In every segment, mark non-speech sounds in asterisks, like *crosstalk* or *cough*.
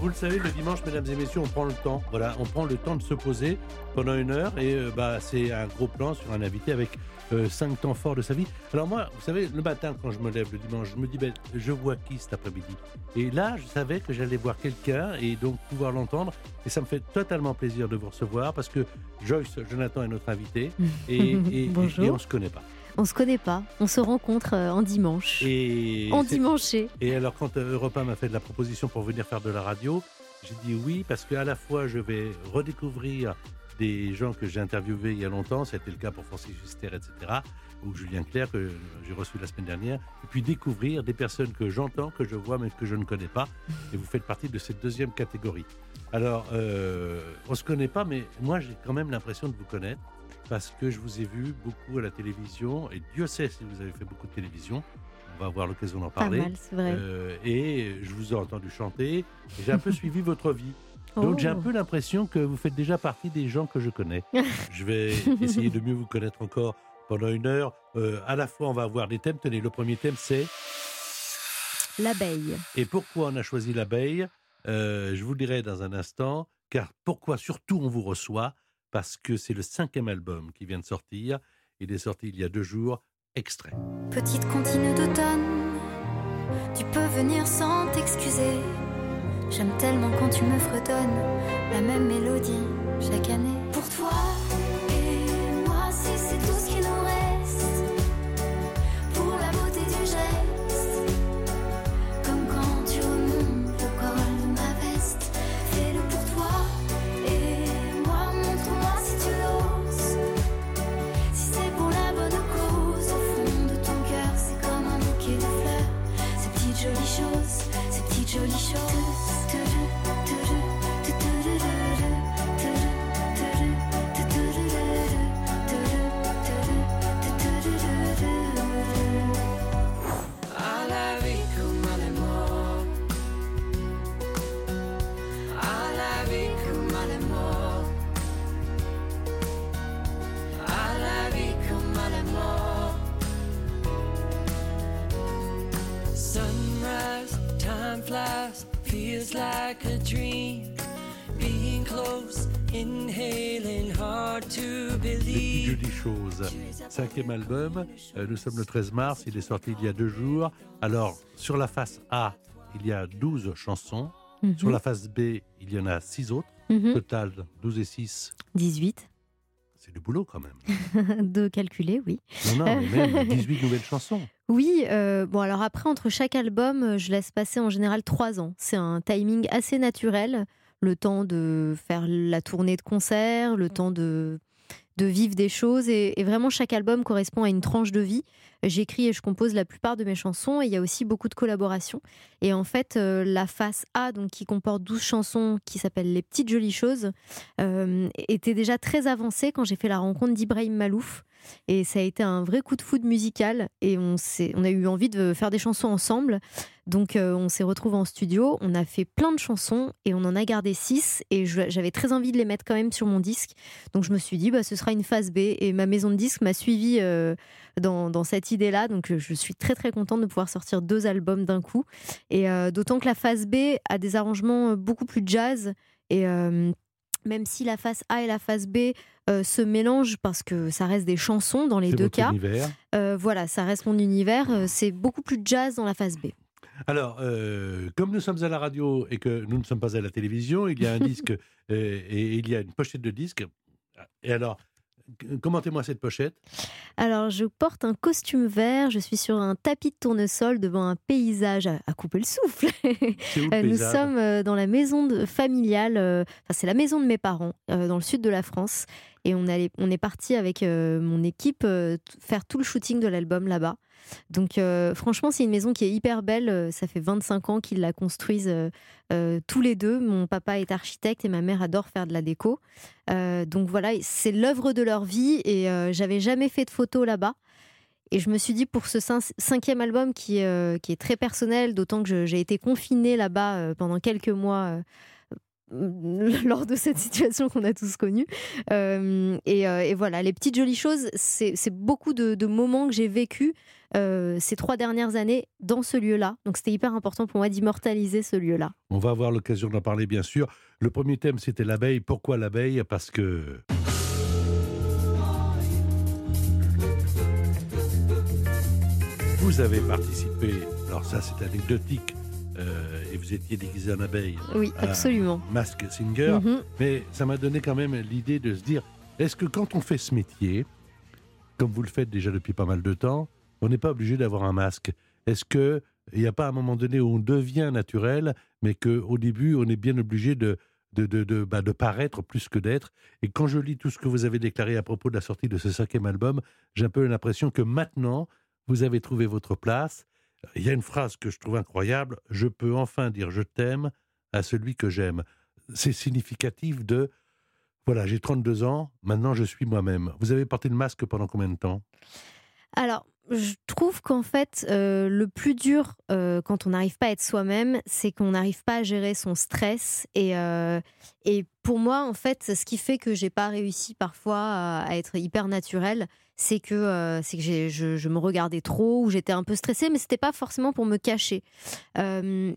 Vous le savez, le dimanche, mesdames et messieurs, on prend le temps. Voilà, on prend le temps de se poser pendant une heure et euh, bah, c'est un gros plan sur un invité avec euh, cinq temps forts de sa vie. Alors moi, vous savez, le matin quand je me lève le dimanche, je me dis, ben, je vois qui cet après-midi? Et là, je savais que j'allais voir quelqu'un et donc pouvoir l'entendre. Et ça me fait totalement plaisir de vous recevoir parce que Joyce Jonathan est notre invité et, et, et, et on se connaît pas. On se connaît pas, on se rencontre euh, en dimanche. Et En dimanche. Et alors, quand euh, Europe 1 m'a fait de la proposition pour venir faire de la radio, j'ai dit oui, parce qu'à la fois, je vais redécouvrir des gens que j'ai interviewés il y a longtemps, c'était le cas pour Francis Huster, etc., ou Julien Clerc, que j'ai reçu la semaine dernière, et puis découvrir des personnes que j'entends, que je vois, mais que je ne connais pas, et vous faites partie de cette deuxième catégorie. Alors, euh, on ne se connaît pas, mais moi, j'ai quand même l'impression de vous connaître, parce que je vous ai vu beaucoup à la télévision, et Dieu sait si vous avez fait beaucoup de télévision, on va avoir l'occasion d'en Pas parler. mal, c'est vrai. Euh, et je vous ai entendu chanter. et J'ai un peu *laughs* suivi votre vie. Donc Oh. j'ai un peu l'impression que vous faites déjà partie des gens que je connais. *laughs* je vais essayer de mieux vous connaître encore pendant une heure. Euh, à la fois, on va avoir des thèmes. Tenez, le premier thème, c'est L'abeille. et pourquoi on a choisi l'abeille? Euh, je vous le dirai dans un instant. Car pourquoi surtout on vous reçoit? Parce que c'est le cinquième album qui vient de sortir. Il est sorti il y a deux jours. Extrait. Petite continue d'automne, tu peux venir sans t'excuser. J'aime tellement quand tu me fredonnes la même mélodie chaque année. Pour toi petites like a dream. Being close, inhaling, hard to believe. choses. Cinquième album, euh, nous sommes le 13 mars, il est sorti il y a deux jours. Alors, sur la face A, il y a 12 chansons. Mhm. Sur la face B, il y en a 6 autres. Mhm. Total, 12 et 6, 18. c'est du boulot quand même. *laughs* de calculer, oui. Non, non, mais même *laughs* 18 nouvelles chansons. Oui, euh, bon alors après, entre chaque album, euh, je laisse passer en général trois ans. C'est un timing assez naturel, le temps de faire la tournée de concert, le temps de, de vivre des choses, et, vraiment chaque album correspond à une tranche de vie. J'écris et je compose la plupart de mes chansons, et il y a aussi beaucoup de collaborations. Et en fait, euh, la face A, donc qui comporte 12 chansons, qui s'appelle Les Petites Jolies Choses, euh, était déjà très avancée quand j'ai fait la rencontre d'Ibrahim Malouf. Et ça a été un vrai coup de foudre musical. Et on, on a eu envie de faire des chansons ensemble. Donc euh, on s'est retrouvés en studio. On a fait plein de chansons et on en a gardé six. Et je- j'avais très envie de les mettre quand même sur mon disque. Donc je me suis dit, bah, ce sera une phase B. Et ma maison de disque m'a suivi euh, dans, dans cette idée-là. Donc euh, je suis très très contente de pouvoir sortir deux albums d'un coup. Et euh, d'autant que la phase B a des arrangements beaucoup plus jazz. Et même si la phase A et la phase B euh, se mélangent parce que ça reste des chansons dans les deux cas, euh, voilà, ça reste mon univers. euh, c'est beaucoup plus jazz dans la phase B. Alors, euh, comme nous sommes à la radio et que nous ne sommes pas à la télévision, il y a un *laughs* disque euh, et il y a une pochette de disque. Et alors, Commentez-moi cette pochette. Alors, je porte un costume vert, je suis sur un tapis de tournesol devant un paysage à, à couper le souffle. C'est où le *laughs* Euh, Nous sommes dans la maison de- familiale, euh, enfin, c'est la maison de mes parents, euh, dans le sud de la France. Et on, est parti avec euh, mon équipe euh, faire tout le shooting de l'album là-bas. Donc, euh, franchement, c'est une maison qui est hyper belle. Ça fait 25 ans qu'ils la construisent tous les deux. Mon papa est architecte et ma mère adore faire de la déco. Donc, voilà, c'est l'œuvre de leur vie. Et j'avais jamais fait de photos là-bas. Et je me suis dit, pour ce cin- cinquième album qui, est, très personnel, d'autant que j'ai été confinée là-bas pendant quelques mois *laughs* lors de cette situation qu'on a tous connue. Euh, et, euh, et voilà, les petites jolies choses, c'est beaucoup de, de moments que j'ai vécu euh, ces trois dernières années dans ce lieu-là. Donc c'était hyper important pour moi d'immortaliser ce lieu-là. On va avoir l'occasion d'en parler, bien sûr. Le premier thème, c'était l'abeille. Pourquoi l'abeille? Parce que. Vous avez participé, alors ça c'est anecdotique, euh, et vous étiez déguisé en abeille. Oui, absolument. Mask Singer, Mhm. mais ça m'a donné quand même l'idée de se dire est-ce que quand on fait ce métier, comme vous le faites déjà depuis pas mal de temps, on n'est pas obligé d'avoir un masque? Est-ce que il n'y a pas un moment donné où on devient naturel, mais qu'au début, on est bien obligé de, de, de, de, bah, de paraître plus que d'être? Et quand je lis tout ce que vous avez déclaré à propos de la sortie de ce cinquième album, j'ai un peu l'impression que maintenant, vous avez trouvé votre place. Il y a une phrase que je trouve incroyable Je peux enfin dire je t'aime à celui que j'aime. C'est significatif de voilà, j'ai 32 ans, maintenant je suis moi-même. Vous avez porté le masque pendant combien de temps? Alors, je trouve qu'en fait, euh, le plus dur euh, quand on n'arrive pas à être soi-même, c'est qu'on n'arrive pas à gérer son stress. Et, euh, pour moi, en fait, ce qui fait que j'ai pas réussi parfois à, être hyper naturelle, c'est que, que je, je me regardais trop ou j'étais un peu stressée, mais c'était pas forcément pour me cacher.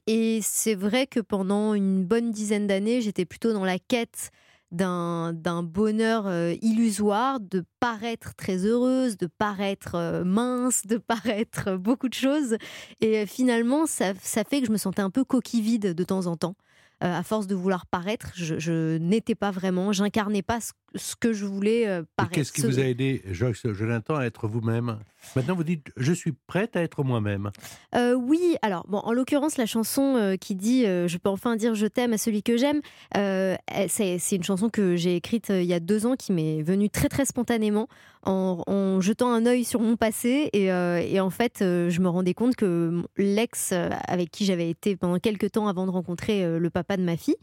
Et c'est vrai que pendant une bonne dizaine d'années, j'étais plutôt dans la quête d'un bonheur euh, illusoire, de paraître très heureuse, de paraître euh, mince, de *laughs* paraître euh, beaucoup de choses. Et finalement, ça, fait que je me sentais un peu coquille vide de temps en temps. À force de vouloir paraître, je, je n'étais pas vraiment, j'incarnais pas ce, ce que je voulais euh, paraître. Qu'est-ce qui vous a aidé, Joyce Jolinton, à être vous-même Maintenant, vous dites je suis prête à être moi-même. Euh, oui, alors bon, en l'occurrence, la chanson euh, qui dit euh, Je peux enfin dire je t'aime à celui que j'aime, c'est une chanson que j'ai écrite il y a deux ans qui m'est venue très très spontanément en, en jetant un œil sur mon passé et, et en fait, je me rendais compte que l'ex avec qui j'avais été pendant quelques temps avant de rencontrer le papa de ma fille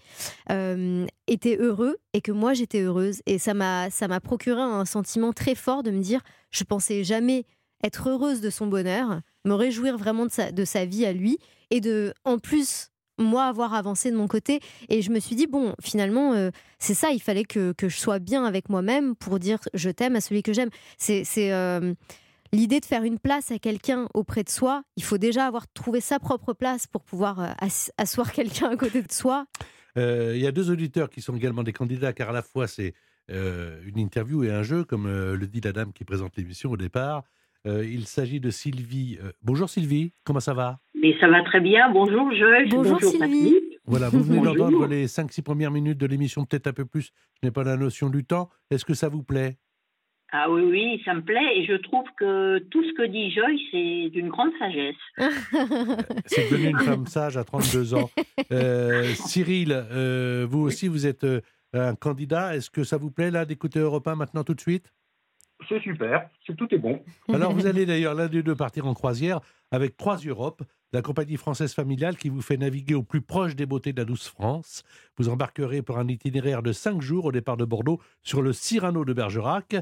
était heureux et que moi j'étais heureuse et ça m'a ça m'a procuré un sentiment très fort de me dire je pensais jamais être heureuse de son bonheur, me réjouir vraiment de sa, de sa vie à lui et de, en plus, moi avoir avancé de mon côté. Et je me suis dit, bon, finalement, euh, c'est ça, il fallait que, que je sois bien avec moi-même pour dire je t'aime à celui que j'aime. C'est euh, l'idée de faire une place à quelqu'un auprès de soi. Il faut déjà avoir trouvé sa propre place pour pouvoir euh, ass- asseoir *laughs* quelqu'un à côté de soi. Euh, Il y a deux auditeurs qui sont également des candidats, car à la fois c'est euh, une interview et un jeu, comme euh, le dit la dame qui présente l'émission au départ. Euh, il s'agit de Sylvie. Euh, bonjour Sylvie, comment ça va? Mais ça va très bien. Bonjour Joël. Bonjour, Sylvie. Patrick. Voilà, vous venez Bonjour. d'entendre les 5-6 premières minutes de l'émission, peut-être un peu plus. Je n'ai pas la notion du temps. Est-ce que ça vous plaît? Ah oui, oui, ça me plaît et je trouve que tout ce que dit Joyce, c'est d'une grande sagesse. *laughs* C'est devenu une femme sage à 32 ans. Euh, Cyril, euh, vous aussi, vous êtes euh, un candidat. Est-ce que ça vous plaît là d'écouter Europe 1 maintenant tout de suite? C'est super, tout est bon. Alors vous *laughs* allez d'ailleurs l'un des deux partir en croisière avec Trois Europe, la compagnie française familiale qui vous fait naviguer au plus proche des beautés de la douce France. Vous embarquerez pour un itinéraire de 5 jours au départ de Bordeaux sur le Cyrano de Bergerac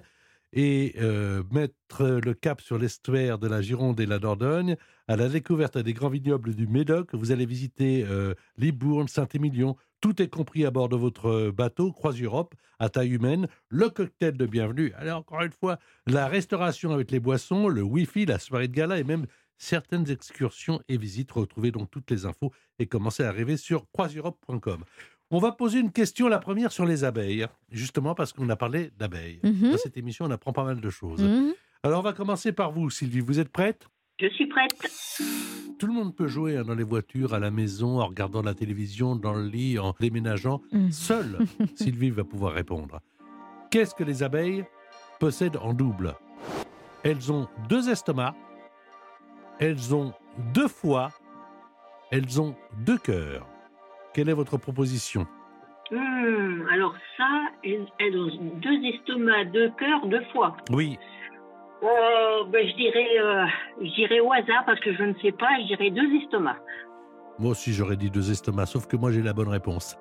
et euh, mettre le cap sur l'estuaire de la Gironde et la Dordogne à la découverte des grands vignobles du Médoc. Vous allez visiter euh, Libourne, Saint-Émilion. Tout est compris à bord de votre bateau Croise Europe à taille humaine, le cocktail de bienvenue. Alors encore une fois, la restauration avec les boissons, le Wi-Fi, la soirée de gala et même certaines excursions et visites. Retrouvez donc toutes les infos et commencez à rêver sur croiseeurope.com. On va poser une question, la première sur les abeilles, justement parce qu'on a parlé d'abeilles. Mhm. Dans cette émission, on apprend pas mal de choses. Mhm. Alors on va commencer par vous, Sylvie. Vous êtes prête? Je suis prête. Tout le monde peut jouer hein, dans les voitures, à la maison, en regardant la télévision, dans le lit, en déménageant. Mhm. Seule *laughs* Sylvie va pouvoir répondre. Qu'est-ce que les abeilles possèdent en double? Elles ont deux estomacs, elles ont deux foies, elles ont deux cœurs. Quelle est votre proposition? Hmm, alors ça, deux estomacs, deux cœurs, deux foies. Oui, Euh, ben, je dirais, euh, je dirais au hasard parce que je ne sais pas. Je dirais deux estomacs. moi aussi j'aurais dit deux estomacs, sauf que moi j'ai la bonne réponse.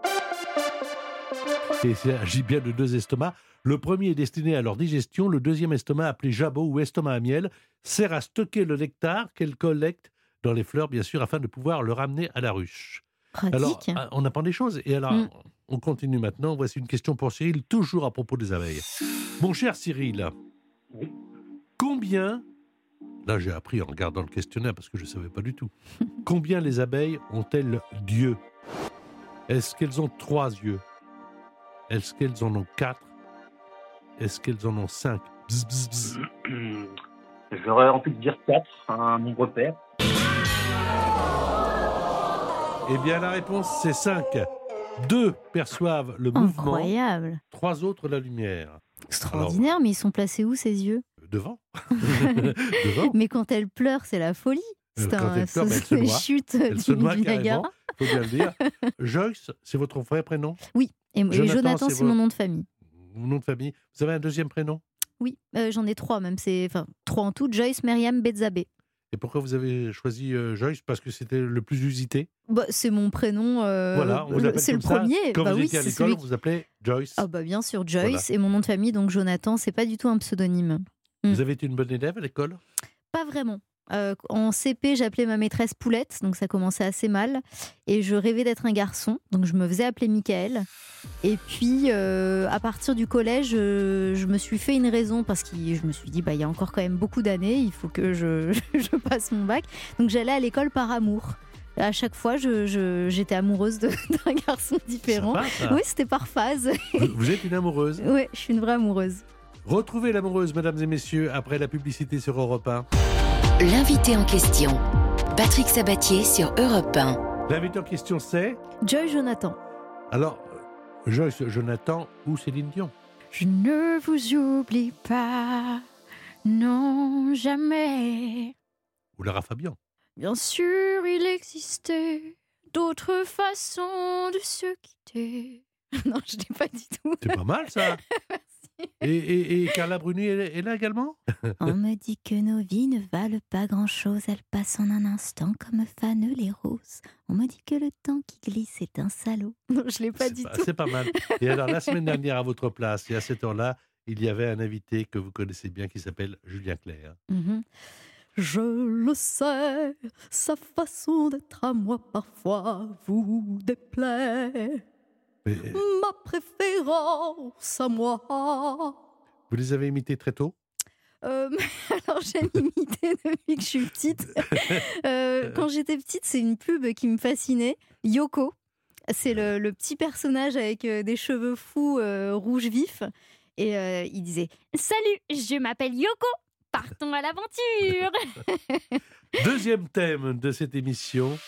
Et il s'agit bien de deux estomacs. Le premier est destiné à leur digestion, le deuxième estomac, appelé jabot ou estomac à miel, sert à stocker le nectar qu'elles collectent dans les fleurs, bien sûr, afin de pouvoir le ramener à la ruche. Alors, Pratique. ah, on apprend des choses. Et alors, Mm. on continue maintenant. Voici une question pour Cyril, toujours à propos des abeilles. Mon cher Cyril, Oui. combien, là j'ai appris en regardant le questionnaire parce que je ne savais pas du tout, *laughs* combien les abeilles ont-elles d'yeux? Est-ce qu'elles ont trois yeux? Est-ce qu'elles en ont quatre? Est-ce qu'elles en ont cinq? Bzz, bzz, bzz. J'aurais envie de dire 4, un nombre pair. Eh bien, la réponse, c'est cinq. Deux perçoivent le mouvement, Incroyable. trois autres la lumière. Extraordinaire, mais ils sont placés où ces yeux? Devant. *laughs* Devant. Mais quand elle pleure, c'est la folie. C'est Euh, quand un elle pleure, elle se une noie. chute Elle se du, noie carrément, Niagara. faut bien le dire. *laughs* Joyce, c'est votre vrai prénom? Oui, et, et Jonathan, c'est c'est mon nom de famille. Mon nom de famille Vous avez un deuxième prénom? Oui, euh, j'en ai trois même. C'est enfin trois en tout. Joyce, Myriam, Betzabe. Et pourquoi vous avez choisi euh, Joyce? Parce que c'était le plus usité? Bah, c'est mon prénom. euh, Voilà, on vous le- appelle c'est le ça. premier. Quand bah vous oui, étiez à l'école, celui on vous appelait Joyce. Ah bah bien sûr, Joyce et mon nom de famille, donc Jonathan, c'est pas du tout un pseudonyme. mm. Vous avez été une bonne élève à l'école? Pas vraiment. Euh, en CP, j'appelais ma maîtresse Poulette, donc ça commençait assez mal. Et je rêvais d'être un garçon, donc je me faisais appeler Michael. Et puis, euh, à partir du collège, euh, je me suis fait une raison parce que je me suis dit, bah, il y a encore quand même beaucoup d'années, il faut que je, *laughs* je passe mon bac. Donc j'allais à l'école par amour. À chaque fois, je- je- j'étais amoureuse *laughs* d'un garçon différent. Sympa. Oui, c'était par phase. vous, vous êtes une amoureuse. *laughs* Oui, je suis une vraie amoureuse. Retrouvez l'amoureuse, mesdames et messieurs, après la publicité sur Europe 1. L'invité en question. Patrick Sabatier sur Europe 1. L'invité en question, c'est Joy Jonathan. Alors, Joyce, Jonathan ou Céline Dion? Je ne vous oublie pas, non jamais. Ou Lara Fabian? Bien sûr, il existait d'autres façons de se quitter. *laughs* non, je l'ai pas du tout. C'est pas mal, ça *laughs* et, et- et Carla Bruni est, est là également? *laughs* On me dit que nos vies ne valent pas grand-chose, elles passent en un instant comme fanent les roses. On me dit que le temps qui glisse est un salaud. *laughs* Non, je l'ai pas tout. c'est pas mal. Et alors, la semaine *laughs* dernière, à votre place, et à cette heure-là, il y avait un invité que vous connaissez bien qui s'appelle Julien Clerc. Mhm. Je le sais, sa façon d'être à moi parfois vous déplaît. Mais, Ma préférence à moi. vous les avez imités très tôt? Euh, *laughs* alors j'aime imiter depuis que je suis petite. Euh, quand j'étais petite, c'est une pub qui me fascinait. Yoko. C'est le, le petit personnage avec euh, des cheveux fous euh, rouge vif. Et il disait Salut, je m'appelle Yoko, partons à l'aventure. *laughs* Deuxième thème de cette émission.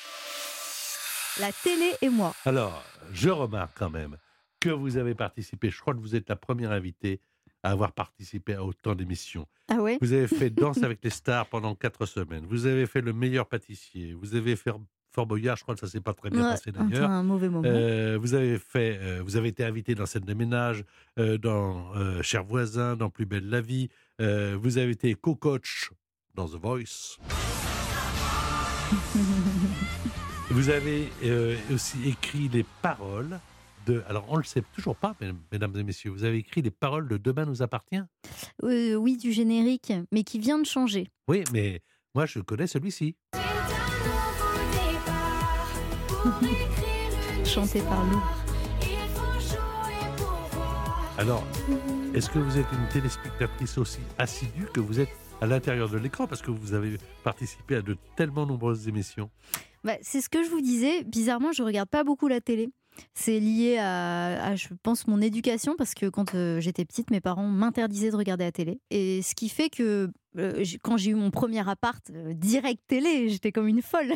La télé et moi. Alors, je remarque quand même que vous avez participé, je crois que vous êtes la première invitée à avoir participé à autant d'émissions. Ah ouais? Vous avez fait *laughs* Danse avec les stars pendant quatre semaines. Vous avez fait Le meilleur pâtissier. Vous avez fait Fort Boyard, je crois que ça s'est pas très bien Ouais, passé d'ailleurs. un mauvais moment. Euh, vous avez fait, euh, vous avez été invité dans Scène de ménage, euh, dans Cher voisin, dans Plus belle la vie. Vous avez été co-coach dans The Voice. *laughs* vous avez euh, aussi écrit les paroles de. Alors on le sait toujours pas, mesdames- mesdames et messieurs. Vous avez écrit les paroles de Demain nous appartient. Euh, oui, du générique, mais qui vient de changer. Oui, mais moi je connais celui-ci. *laughs* Chanté par Lou. Alors, est-ce que vous êtes une téléspectatrice aussi assidue que vous êtes à l'intérieur de l'écran parce que vous avez participé à de tellement nombreuses émissions? Bah, c'est ce que je vous disais. Bizarrement, je regarde pas beaucoup la télé. C'est lié à, je pense, mon éducation, parce que quand euh, j'étais petite, mes parents m'interdisaient de regarder la télé. Et ce qui fait que euh, quand j'ai eu mon premier appart, euh, direct télé, j'étais comme une folle.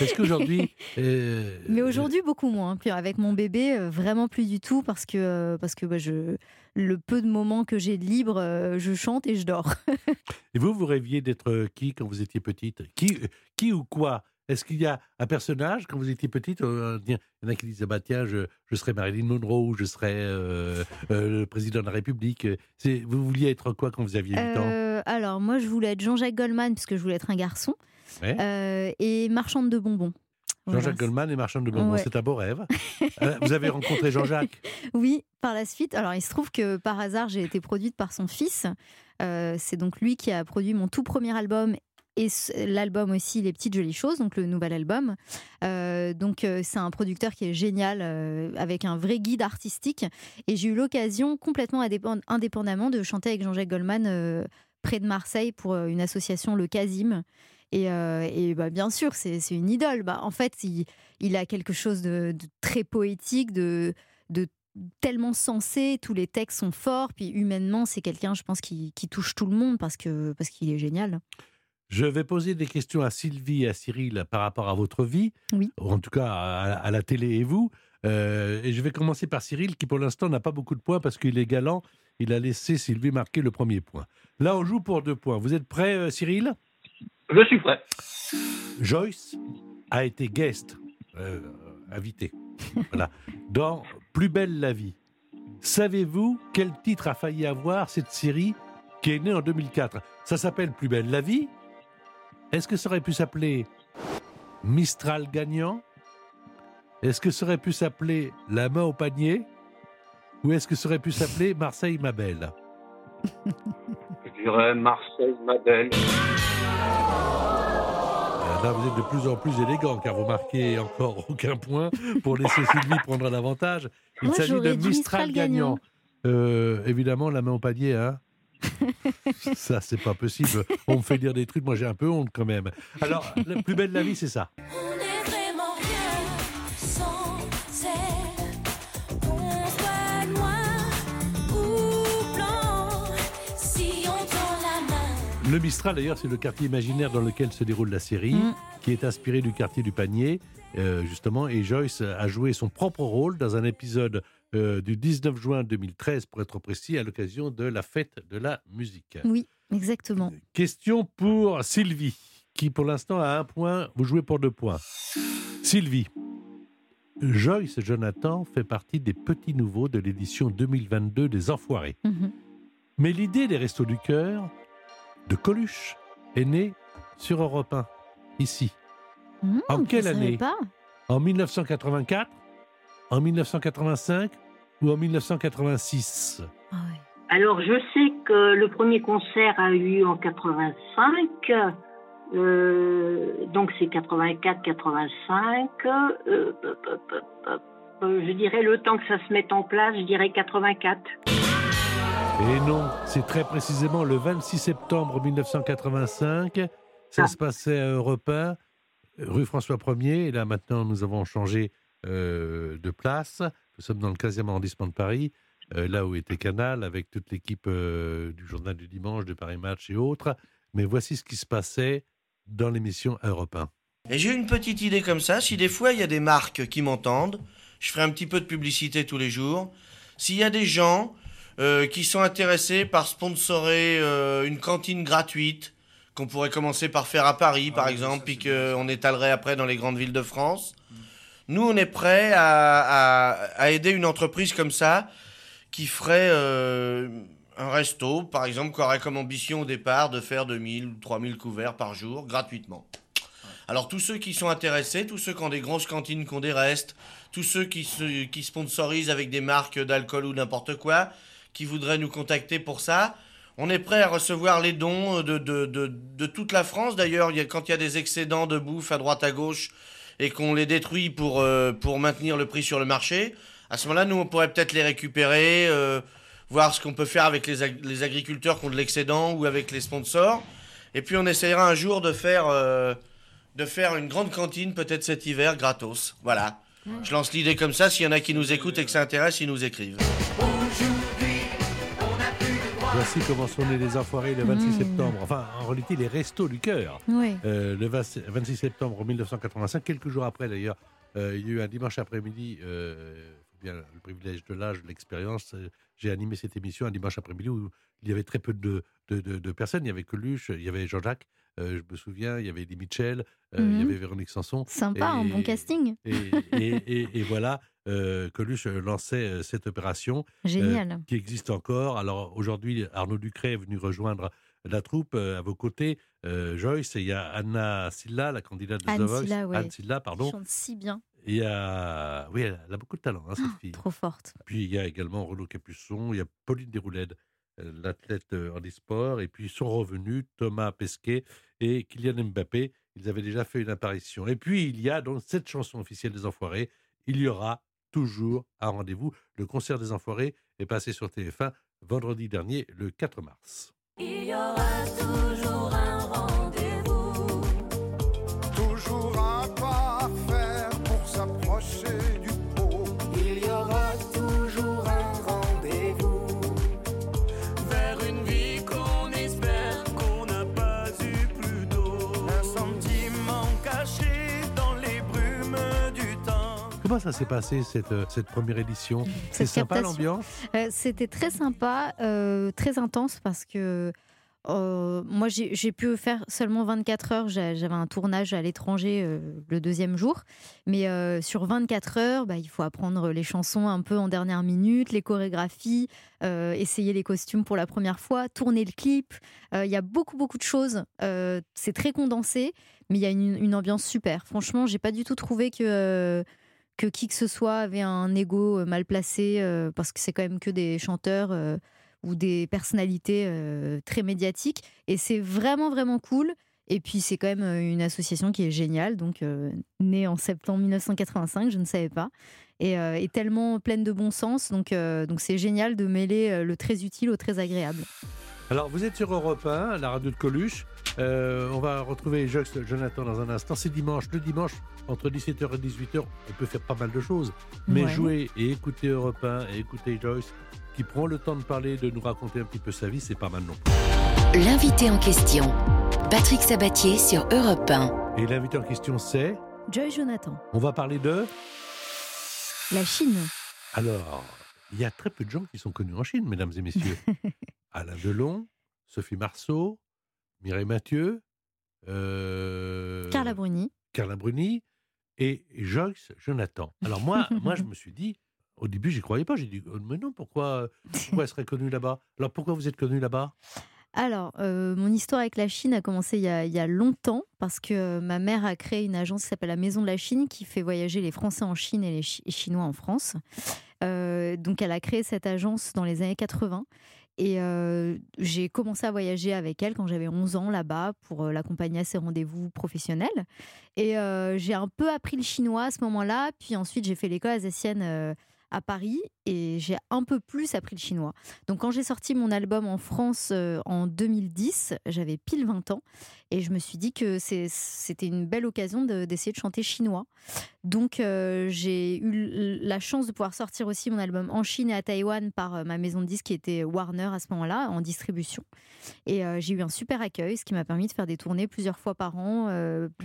Est-ce qu'aujourd'hui. *laughs* Mais aujourd'hui, beaucoup moins. Puis avec mon bébé, vraiment plus du tout, parce que, parce que bah, je, le peu de moments que j'ai de libre, je chante et je dors. *laughs* et vous, vous rêviez d'être qui quand vous étiez petite? Qui, qui ou quoi est-ce qu'il y a un personnage, quand vous étiez petite, euh, il y en a qui disent ah bah tiens, je, je serais Marilyn Monroe, je serais euh, euh, le président de la République. Vous vouliez être quoi quand vous aviez 8 ans? Alors, moi, je voulais être Jean-Jacques Goldman, puisque je voulais être un garçon, et marchande de bonbons. Jean-Jacques Goldman et marchande de bonbons, c'est un beau rêve. *laughs* vous avez rencontré Jean-Jacques? *laughs* Oui, par la suite. Alors, il se trouve que par hasard, j'ai été produite par son fils. c'est donc lui qui a produit mon tout premier album et l'album aussi Les Petites Jolies Choses, donc le nouvel album. Euh, donc euh, c'est un producteur qui est génial, euh, avec un vrai guide artistique. Et j'ai eu l'occasion, complètement indépendamment, de chanter avec Jean-Jacques Goldman près de Marseille pour une association, le Casim. Et, et bah, bien sûr, c'est une idole. Bah, en fait, il, a quelque chose de, très poétique, de, de tellement sensé, tous les textes sont forts, puis humainement, c'est quelqu'un, je pense, qui, qui, touche tout le monde parce que parce qu'il est génial. Je vais poser des questions à Sylvie et à Cyril par rapport à votre vie, oui. en tout cas à, la télé et vous. Euh, et je vais commencer par Cyril, qui pour l'instant n'a pas beaucoup de points parce qu'il est galant. Il a laissé Sylvie marquer le premier point. Là, on joue pour deux points. Vous êtes prêt, euh, Cyril? Je suis prêt. Joyce a été guest, euh, invité, *laughs* voilà, dans Plus belle la vie. Savez-vous quel titre a failli avoir cette série qui est née en 2004 Ça s'appelle Plus belle la vie est-ce que ça aurait pu s'appeler Mistral gagnant? Est-ce que ça aurait pu s'appeler La main au panier? Ou est-ce que ça aurait pu s'appeler *laughs* Marseille ma belle? Je dirais Marseille ma belle. Euh, là, vous êtes de plus en plus élégant car vous marquez encore *laughs* aucun point pour laisser Sylvie prendre l'avantage. Il s'agit de Mistral, gagnant. Euh, évidemment, la main au panier, hein *laughs* ça, c'est pas possible. On me fait dire des trucs, moi j'ai un peu honte quand même. Alors, la plus belle de la vie, c'est ça. Le Mistral, d'ailleurs, c'est le quartier imaginaire dans lequel se déroule la série, mm. qui est inspiré du quartier du Panier, euh, justement. Et Joyce a joué son propre rôle dans un épisode euh, du 19 juin 2013, pour être précis, à l'occasion de la fête de la musique. Oui, exactement. Euh, question pour Sylvie, qui pour l'instant a un point, vous jouez pour deux points. Sylvie, Joyce Jonathan fait partie des petits nouveaux de l'édition 2022 des Enfoirés. Mhm. Mais l'idée des Restos du Cœur de Coluche est née sur Europe 1, ici. Hmm, en quelle année? En 1984 En 1985 ou en 1986 ah Alors, je sais que le premier concert a eu en 85. Euh, donc c'est 84, 85. Euh, je dirais le temps que ça se mette en place, je dirais 84. Et non, c'est très précisément le 26 septembre 1985. Ça ah. se passait à Europe 1, rue François 1er. Et là, maintenant, nous avons changé euh, de place. Nous sommes dans le 15e arrondissement de Paris, euh, là où était Canal, avec toute l'équipe euh, du Journal du Dimanche, de Paris Match et autres. Mais voici ce qui se passait dans l'émission Europe 1. Et j'ai une petite idée comme ça. Si des fois il y a des marques qui m'entendent, je ferai un petit peu de publicité tous les jours. S'il y a des gens qui sont intéressés par sponsorer une cantine gratuite qu'on pourrait commencer par faire à Paris, par ah exemple, puis qu'on étalerait après dans les grandes villes de France. Nous, on est prêt à, aider une entreprise comme ça qui ferait euh, un resto, par exemple, qui aurait comme ambition au départ de faire 2000 ou 3000 couverts par jour gratuitement. Alors tous ceux qui sont intéressés, tous ceux qui ont des grosses cantines, qui ont des restes, tous ceux qui, sponsorisent avec des marques d'alcool ou n'importe quoi, qui voudraient nous contacter pour ça. On est prêt à recevoir les dons de, de, toute la France. D'ailleurs, quand il y a des excédents de bouffe à droite à gauche et qu'on les détruit pour, euh, pour maintenir le prix sur le marché, à ce moment-là, nous, on pourrait peut-être les récupérer, euh, voir ce qu'on peut faire avec les, les, agriculteurs qui ont de l'excédent ou avec les sponsors. Et puis, on essayera un jour de faire, euh, de faire une grande cantine, peut-être cet hiver, gratos. Voilà. Je lance l'idée comme ça, s'il y en a qui nous écoutent et que ça intéresse, ils nous écrivent. Voici comment sont nés les enfoirés le 26 Mmh. septembre. Enfin, en réalité, les restos du cœur. Oui. Euh, le 20 26 septembre 1985, quelques jours après d'ailleurs, euh, il y a eu un dimanche après-midi, euh, bien le privilège de l'âge, de l'expérience. J'ai animé cette émission un dimanche après-midi où il y avait très peu de, de, de- de personnes. Il y avait Coluche, il y avait Jean-Jacques, je me souviens, il y avait Eddie Mitchell, euh, il y Mhm. avait Véronique Sanson. Sympa, un bon Et- casting. Et, et- et- et voilà, euh, Coluche lançait euh, cette opération Génial. euh, qui existe encore. Alors aujourd'hui, Arnaud Ducret est venu rejoindre la troupe euh, à vos côtés. Euh, Joyce, et il y a Anna Silla, la candidate de Anne The Voice. Silla, ouais. Anne Silla, pardon. chante si bien. Il y a... Oui, elle a beaucoup de talent, hein, cette fille. Trop forte. Puis il y a également Renaud Capuçon, il y a Pauline Desrouledes, euh, l'athlète euh, en e-sport, et puis sont revenus Thomas Pesquet et Kylian Mbappé. Ils avaient déjà fait une apparition. Et puis il y a donc cette chanson officielle des Enfoirés. Il y aura toujours un rendez-vous. Le concert des Enfoirés est passé sur TF1 vendredi dernier, le 4 mars. Comment ça s'est passé cette, euh, cette première édition? C'est sympa l'ambiance? Euh, C'était très sympa, euh, très intense parce que euh, moi j'ai pu faire seulement 24 heures. J'a- J'avais un tournage à l'étranger le deuxième jour. Mais sur 24 heures, bah, il faut apprendre les chansons un peu en dernière minute, les chorégraphies, essayer les costumes pour la première fois, tourner le clip. Il y a beaucoup, beaucoup de choses. C'est très condensé, mais il y a une, une ambiance super. Franchement, j'ai pas du tout trouvé que. Que qui que ce soit avait un ego euh, mal placé, euh, parce que c'est quand même que des chanteurs euh, ou des personnalités très médiatiques. Et c'est vraiment, vraiment cool. Et puis, c'est quand même une association qui est géniale, donc née en septembre 1985, je ne savais pas, et, et tellement pleine de bon sens. Donc, donc c'est génial de mêler le très utile au très agréable. Alors, vous êtes sur Europe 1, la radio de Coluche. Euh, on va retrouver Jox Jonathan dans un instant. C'est dimanche. Le dimanche, entre 17h et 18h, on peut faire pas mal de choses. Mais Ouais. jouer et écouter Europe 1 et écouter Joyce, qui prend le temps de parler, de nous raconter un petit peu sa vie, c'est pas mal non plus. L'invité en question, Patrick Sabatier sur Europe 1. Et l'invité en question, c'est Joy Jonathan, On va parler de. la Chine. Alors, il y a très peu de gens qui sont connus en Chine, mesdames et messieurs. *laughs* Alain Delon, Sophie Marceau, Mireille Mathieu, euh, Carla Bruni. Carla Bruni et Joyce Jonathan. Alors moi, *laughs* moi je me suis dit, au début, j'y croyais pas. J'ai dit, oh, mais non, pourquoi, pourquoi elle serait connue là-bas? Alors pourquoi vous êtes connue là-bas? Alors, euh, mon histoire avec la Chine a commencé il y a, il y a longtemps parce que euh, ma mère a créé une agence qui s'appelle la Maison de la Chine qui fait voyager les Français en Chine et les Chi- Chinois en France. Euh, donc, elle a créé cette agence dans les années 80. Et euh, j'ai commencé à voyager avec elle quand j'avais 11 ans là-bas pour euh, l'accompagner à ses rendez-vous professionnels. Et j'ai un peu appris le chinois à ce moment-là. Puis ensuite, j'ai fait l'école alsacienne à Paris et j'ai un peu plus appris le chinois. Donc quand j'ai sorti mon album en France euh, en 2010, j'avais pile 20 ans et je me suis dit que c'était une belle occasion de- d'essayer de chanter chinois. Donc euh, j'ai eu la chance de pouvoir sortir aussi mon album en Chine et à Taïwan par euh, ma maison de disques qui était Warner à ce moment-là en distribution. Et j'ai eu un super accueil, ce qui m'a permis de faire des tournées plusieurs fois par an,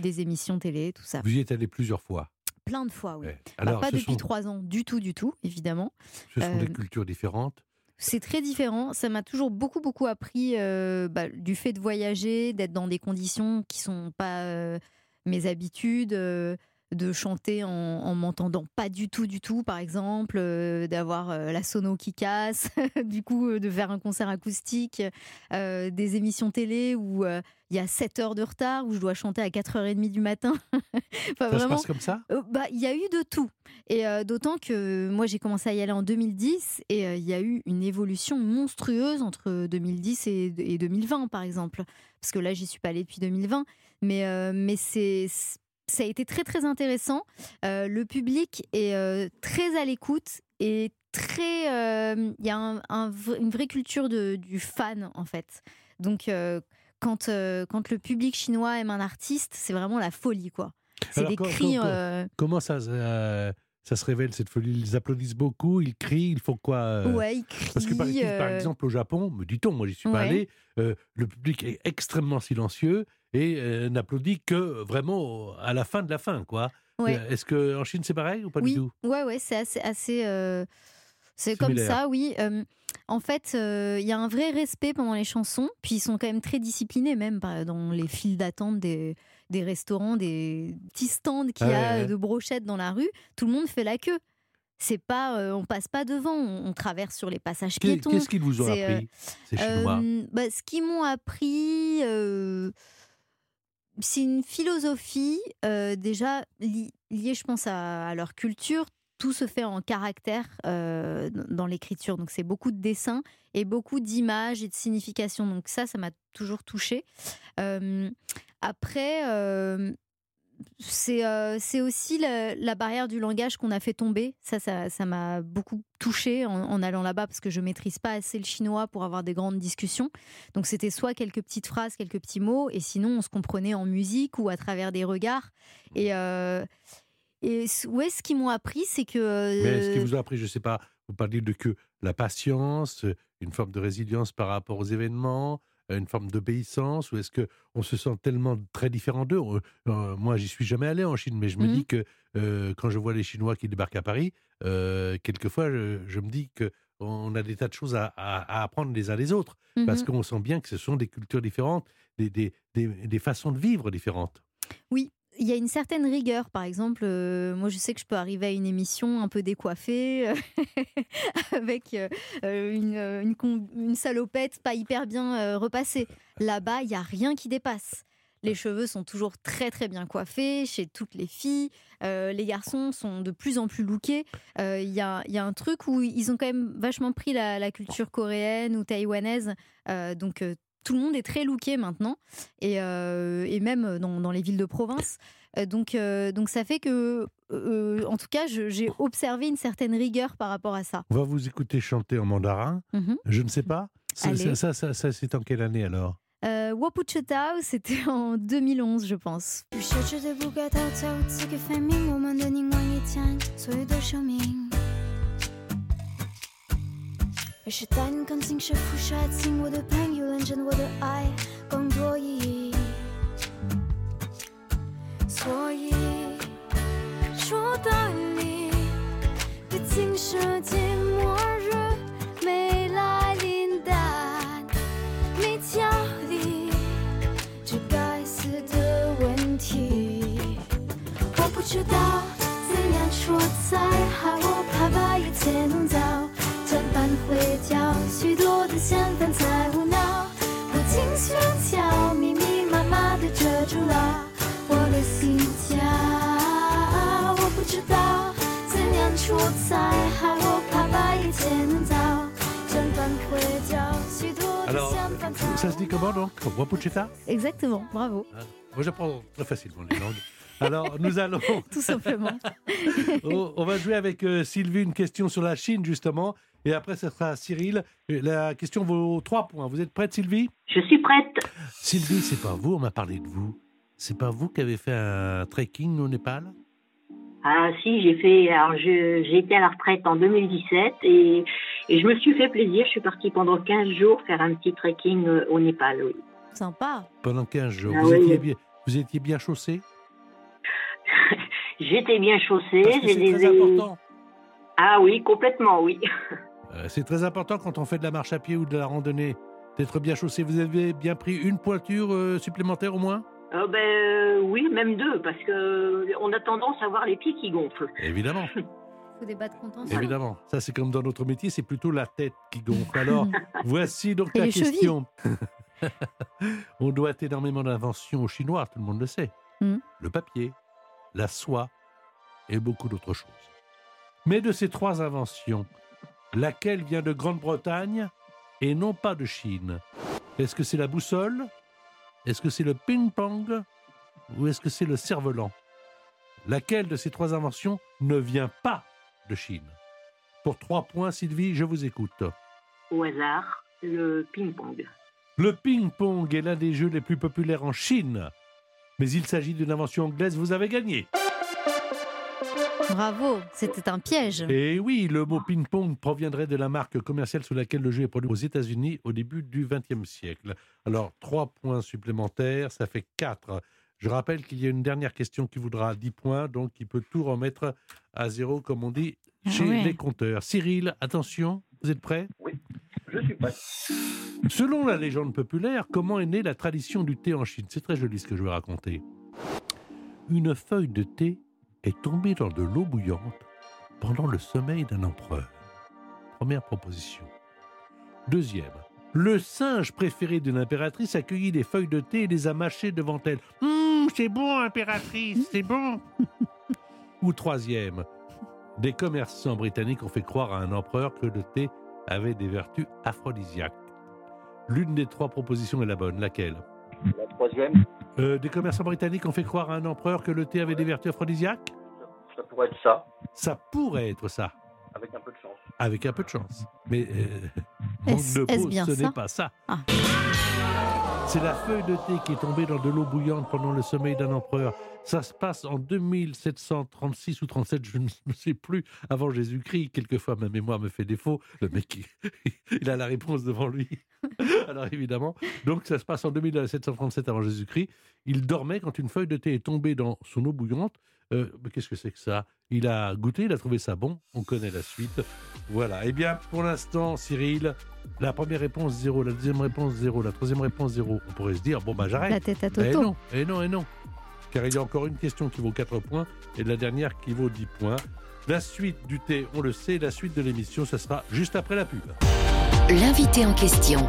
des émissions télé, tout ça. Vous y êtes allé plusieurs fois? Plein de fois, oui. Ouais. Bah, Alors, pas depuis sont, trois ans, du tout, du tout, évidemment. ce sont des euh, cultures différentes. C'est très différent. Ça m'a toujours beaucoup, beaucoup appris euh, bah, du fait de voyager, d'être dans des conditions qui sont pas euh, mes habitudes, euh, de chanter en, en m'entendant pas du tout, du tout, par exemple, euh, d'avoir euh, la sono qui casse, *laughs* du coup, euh, de faire un concert acoustique, des émissions télé où il y a 7 heures de retard, où je dois chanter à 4h30 du matin. *laughs* Enfin, Ça se vraiment, passe comme ça? bah, il y a eu de tout. Et d'autant que moi, j'ai commencé à y aller en 2010 et il y a eu une évolution monstrueuse entre 2010 et, et 2020, par exemple. Parce que là, j'y suis pas allée depuis 2020. Mais, mais c'est. Ça a été très très intéressant. Euh, le public est euh, très à l'écoute et très. euh, Il y a un- un v- une vraie culture de, du fan en fait. Donc quand, quand le public chinois aime un artiste, c'est vraiment la folie quoi. C'est des quand- cris. quand- Comment ça, ça se révèle cette folie? Ils applaudissent beaucoup, ils crient, ils font quoi euh? Ouais, ils crient. Parce que par, par exemple au Japon, me dit-on, moi j'y suis pas Ouais. allé, euh, le public est extrêmement silencieux et euh, n'applaudit que vraiment à la fin de la fin, quoi. ouais. Euh, Est-ce que en Chine c'est pareil ou pas oui, du tout? Ouais, ouais, c'est assez, assez euh, c'est comme ça, oui. Euh, en fait, il y a un vrai respect pendant les chansons, puis ils sont quand même très disciplinés, même par- dans les files d'attente des, des restaurants, des petits stands qu'il y a ouais, ouais. de brochettes dans la rue. Tout le monde fait la queue. C'est pas, euh, on passe pas devant, on, on traverse sur les passages piétons. Qu'est-ce qu'ils vous ont euh, appris, ces Chinois? Euh, bah, ce qu'ils m'ont appris, c'est une philosophie euh, déjà li- liée, je pense, à, leur culture. Tout se fait en caractère euh, dans l'écriture. Donc, c'est beaucoup de dessins et beaucoup d'images et de significations. Donc, ça, ça m'a toujours touchée. Euh, après, c'est euh, c'est aussi la, barrière du langage qu'on a fait tomber. Ça, ça m'a beaucoup touchée en, allant là-bas parce que je maîtrise pas assez le chinois pour avoir des grandes discussions. Donc c'était soit quelques petites phrases, quelques petits mots, et sinon on se comprenait en musique ou à travers des regards. Et, euh, et ouais, ce qu'ils m'ont appris, c'est que Mais est-ce qu'ils euh, vous ont appris, je ne sais pas, vous parliez de que la patience, euh, une forme de résilience par rapport aux événements, euh, une forme d'obéissance, ou est-ce que on se sent tellement très différent d'eux? Euh, Moi, j'y suis jamais allé en Chine, mais je me Mhm. dis que euh, quand je vois les Chinois qui débarquent à Paris, euh, quelquefois, je, je me dis que on a des tas de choses à, à- à apprendre les uns des autres, parce mhm. qu'on sent bien que ce sont des cultures différentes, des, des- des- des façons de vivre différentes. Il y a une certaine rigueur. Par exemple, euh, moi, je sais que je peux arriver à une émission un peu décoiffée, euh, *laughs* avec euh, une, salopette pas hyper bien repassée. Là-bas, il y a rien qui dépasse. Les cheveux sont toujours très très bien coiffés chez toutes les filles. Les garçons sont de plus en plus lookés. Il y, a, un truc où ils ont quand même vachement pris la, la culture coréenne ou taïwanaise. Donc tout le monde est très looké maintenant. Et, euh, et même dans, dans les villes de province. Euh, donc, euh, donc ça fait que, euh, en tout cas, j'ai observé une certaine rigueur par rapport à ça. On va vous écouter chanter en mandarin. Mhm. Je ne sais pas. Ça, ça, ça, ça- ça, c'est en quelle année alors? Euh, Wapucheta, c'était *laughs* en 2011, je pense. 而是带领感情是腐蚀爱情，我的朋友认真，我的爱更多意义。所以说道理，毕竟世界末日没来临，但没条理。这该死的问题，我不知道怎样说才好，我怕把一切弄糟，会叫许多的想法在胡闹，不禁喧嚣，密密麻麻的遮住了我的心跳，我不知道怎样说才好，我怕把一切弄糟，这般会叫许多的 Alors, 想法在 ça se dit comment donc Wapucheta Exactement, bravo, Ah, Moi, j'apprends très facilement les langues. Alors, nous allons. *laughs* tout simplement. *laughs* on, on va jouer avec euh, Sylvie une question sur la Chine, justement. Et après, ce sera Cyril. La question vaut trois points. Vous êtes prête, Sylvie? Je suis prête. Sylvie, c'est pas vous, on m'a parlé de vous. C'est pas vous qui avez fait un trekking au Népal? Ah si, j'ai fait. Alors je- j'ai été à la retraite en 2017 et, et je me suis fait plaisir. Je suis partie pendant 15 jours faire un petit trekking euh, au Népal. Oui. Sympa. Pendant 15 jours. Ah vous, oui. étiez bien, vous étiez bien chaussé J'étais bien chaussée. C'est des- très important. Ah oui, complètement, oui. Euh, c'est très important quand on fait de la marche à pied ou de la randonnée d'être bien chaussé. Vous avez bien pris une pointure euh, supplémentaire au moins? Euh, ben oui, même deux, parce que euh, on a tendance à voir les pieds qui gonflent. Évidemment. *laughs* Faut des bas de contention. Évidemment, ça c'est comme dans notre métier, c'est plutôt la tête qui gonfle. Alors, *laughs* voici donc Et la question. *laughs* On doit énormément d'inventions aux Chinois, tout le monde le sait. Mm. Le papier, la soie et beaucoup d'autres choses. Mais de ces trois inventions, laquelle vient de Grande-Bretagne et non pas de Chine? Est-ce que c'est la boussole? Est-ce que c'est le ping-pong? Ou est-ce que c'est le cerf-volant? Laquelle de ces trois inventions ne vient pas de Chine? Pour trois points, Sylvie, je vous écoute. Au hasard, le ping-pong. Le ping-pong est l'un des jeux les plus populaires en Chine. Mais il s'agit d'une invention anglaise, vous avez gagné. Bravo, c'était un piège. Et oui, le mot ping-pong proviendrait de la marque commerciale sous laquelle le jeu est produit aux États-Unis au début du XXe siècle. Alors, trois points supplémentaires, ça fait quatre. Je rappelle qu'il y a une dernière question qui voudra 10 points, donc qui peut tout remettre à zéro, comme on dit Ah chez les compteurs. Cyril, attention, vous êtes prêts Oui, je. Selon la légende populaire, comment est née la tradition du thé en Chine? C'est très joli ce que je vais raconter. Une feuille de thé est tombée dans de l'eau bouillante pendant le sommeil d'un empereur. Première proposition. Deuxième. Le singe préféré d'une impératrice accueillit des feuilles de thé et les a mâchées devant elle. Hum, c'est bon, impératrice, c'est bon. *laughs* Ou troisième. Des commerçants britanniques ont fait croire à un empereur que le thé avait des vertus aphrodisiaques. L'une des trois propositions est la bonne. Laquelle? La troisième, Euh, Des commerçants britanniques ont fait croire à un empereur que le thé avait des vertus aphrodisiaques? Ça pourrait être ça, Ça pourrait être ça, avec un peu de chance. avec un peu de chance. Mais euh, Est-ce- bien ce n'est pas ça. Ah. C'est la feuille de thé qui est tombée dans de l'eau bouillante pendant le sommeil d'un empereur. Ça se passe en 2736 ou 37, je ne sais plus, avant Jésus-Christ. Quelquefois, ma mémoire me fait défaut. Le mec, il, *laughs* a la réponse devant lui. *laughs* Alors évidemment, donc ça se passe en 2737 avant Jésus-Christ. Il dormait quand une feuille de thé est tombée dans son eau bouillante. Euh, mais qu'est-ce que c'est que ça? Il a goûté, il a trouvé ça bon. On connaît la suite. Voilà. Eh bien, pour l'instant, Cyril, la première réponse zéro, la deuxième réponse zéro, la troisième réponse zéro. On pourrait se dire bon bah j'arrête. La tête à Eh Toto. non, et non, et non. Car il y a encore une question qui vaut 4 points et la dernière qui vaut 10 points. La suite du thé, on le sait, la suite de l'émission, ça sera juste après la pub. L'invité en question.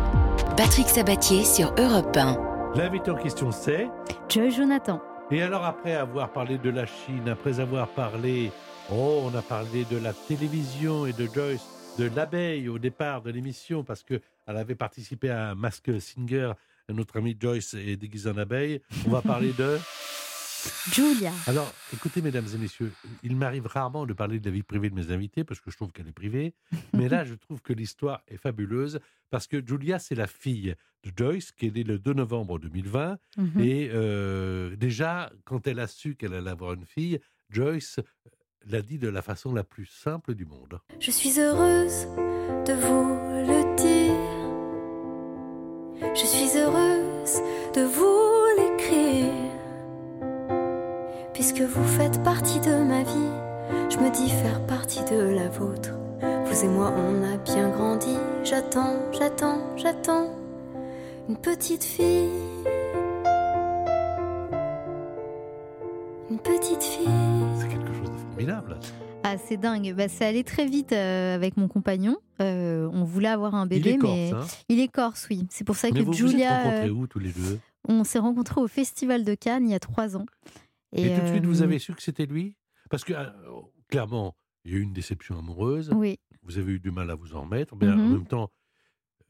Patrick Sabatier sur Europe 1. L'invité en question, c'est. Joy Jonathan. Et alors, après avoir parlé de la Chine, après avoir parlé. Oh, on a parlé de la télévision et de Joyce, de l'abeille au départ de l'émission, parce qu'elle avait participé à un Mask Singer. Notre amie Joyce est déguisée en abeille. On va parler de. *laughs* Julia. Alors, écoutez, mesdames et messieurs, il m'arrive rarement de parler de la vie privée de mes invités parce que je trouve qu'elle est privée. *laughs* Mais là, je trouve que l'histoire est fabuleuse parce que Julia, c'est la fille de Joyce qui est née le 2 novembre 2020. Mhm. Et euh, déjà, quand elle a su qu'elle allait avoir une fille, Joyce l'a dit de la façon la plus simple du monde. Je suis heureuse de vous le dire. Je suis heureuse de vous Puisque vous faites partie de ma vie, je me dis faire partie de la vôtre. Vous et moi, on a bien grandi. J'attends, j'attends, j'attends une petite fille. Une petite fille. C'est quelque chose de formidable. Ah, c'est dingue. Bah, c'est allé très vite euh, avec mon compagnon. Euh, on voulait avoir un Il bébé, est corse, mais hein? il est corse, oui. C'est pour ça Mais que vous vous êtes Julia. rencontrés euh, où tous les deux? on s'est rencontrés au Festival de Cannes il y a trois ans. Et, tout de suite, vous avez su que c'était lui? Parce que, euh, clairement, il y a eu une déception amoureuse. Oui. Vous avez eu du mal à vous en remettre. Mais en Mhm. même temps,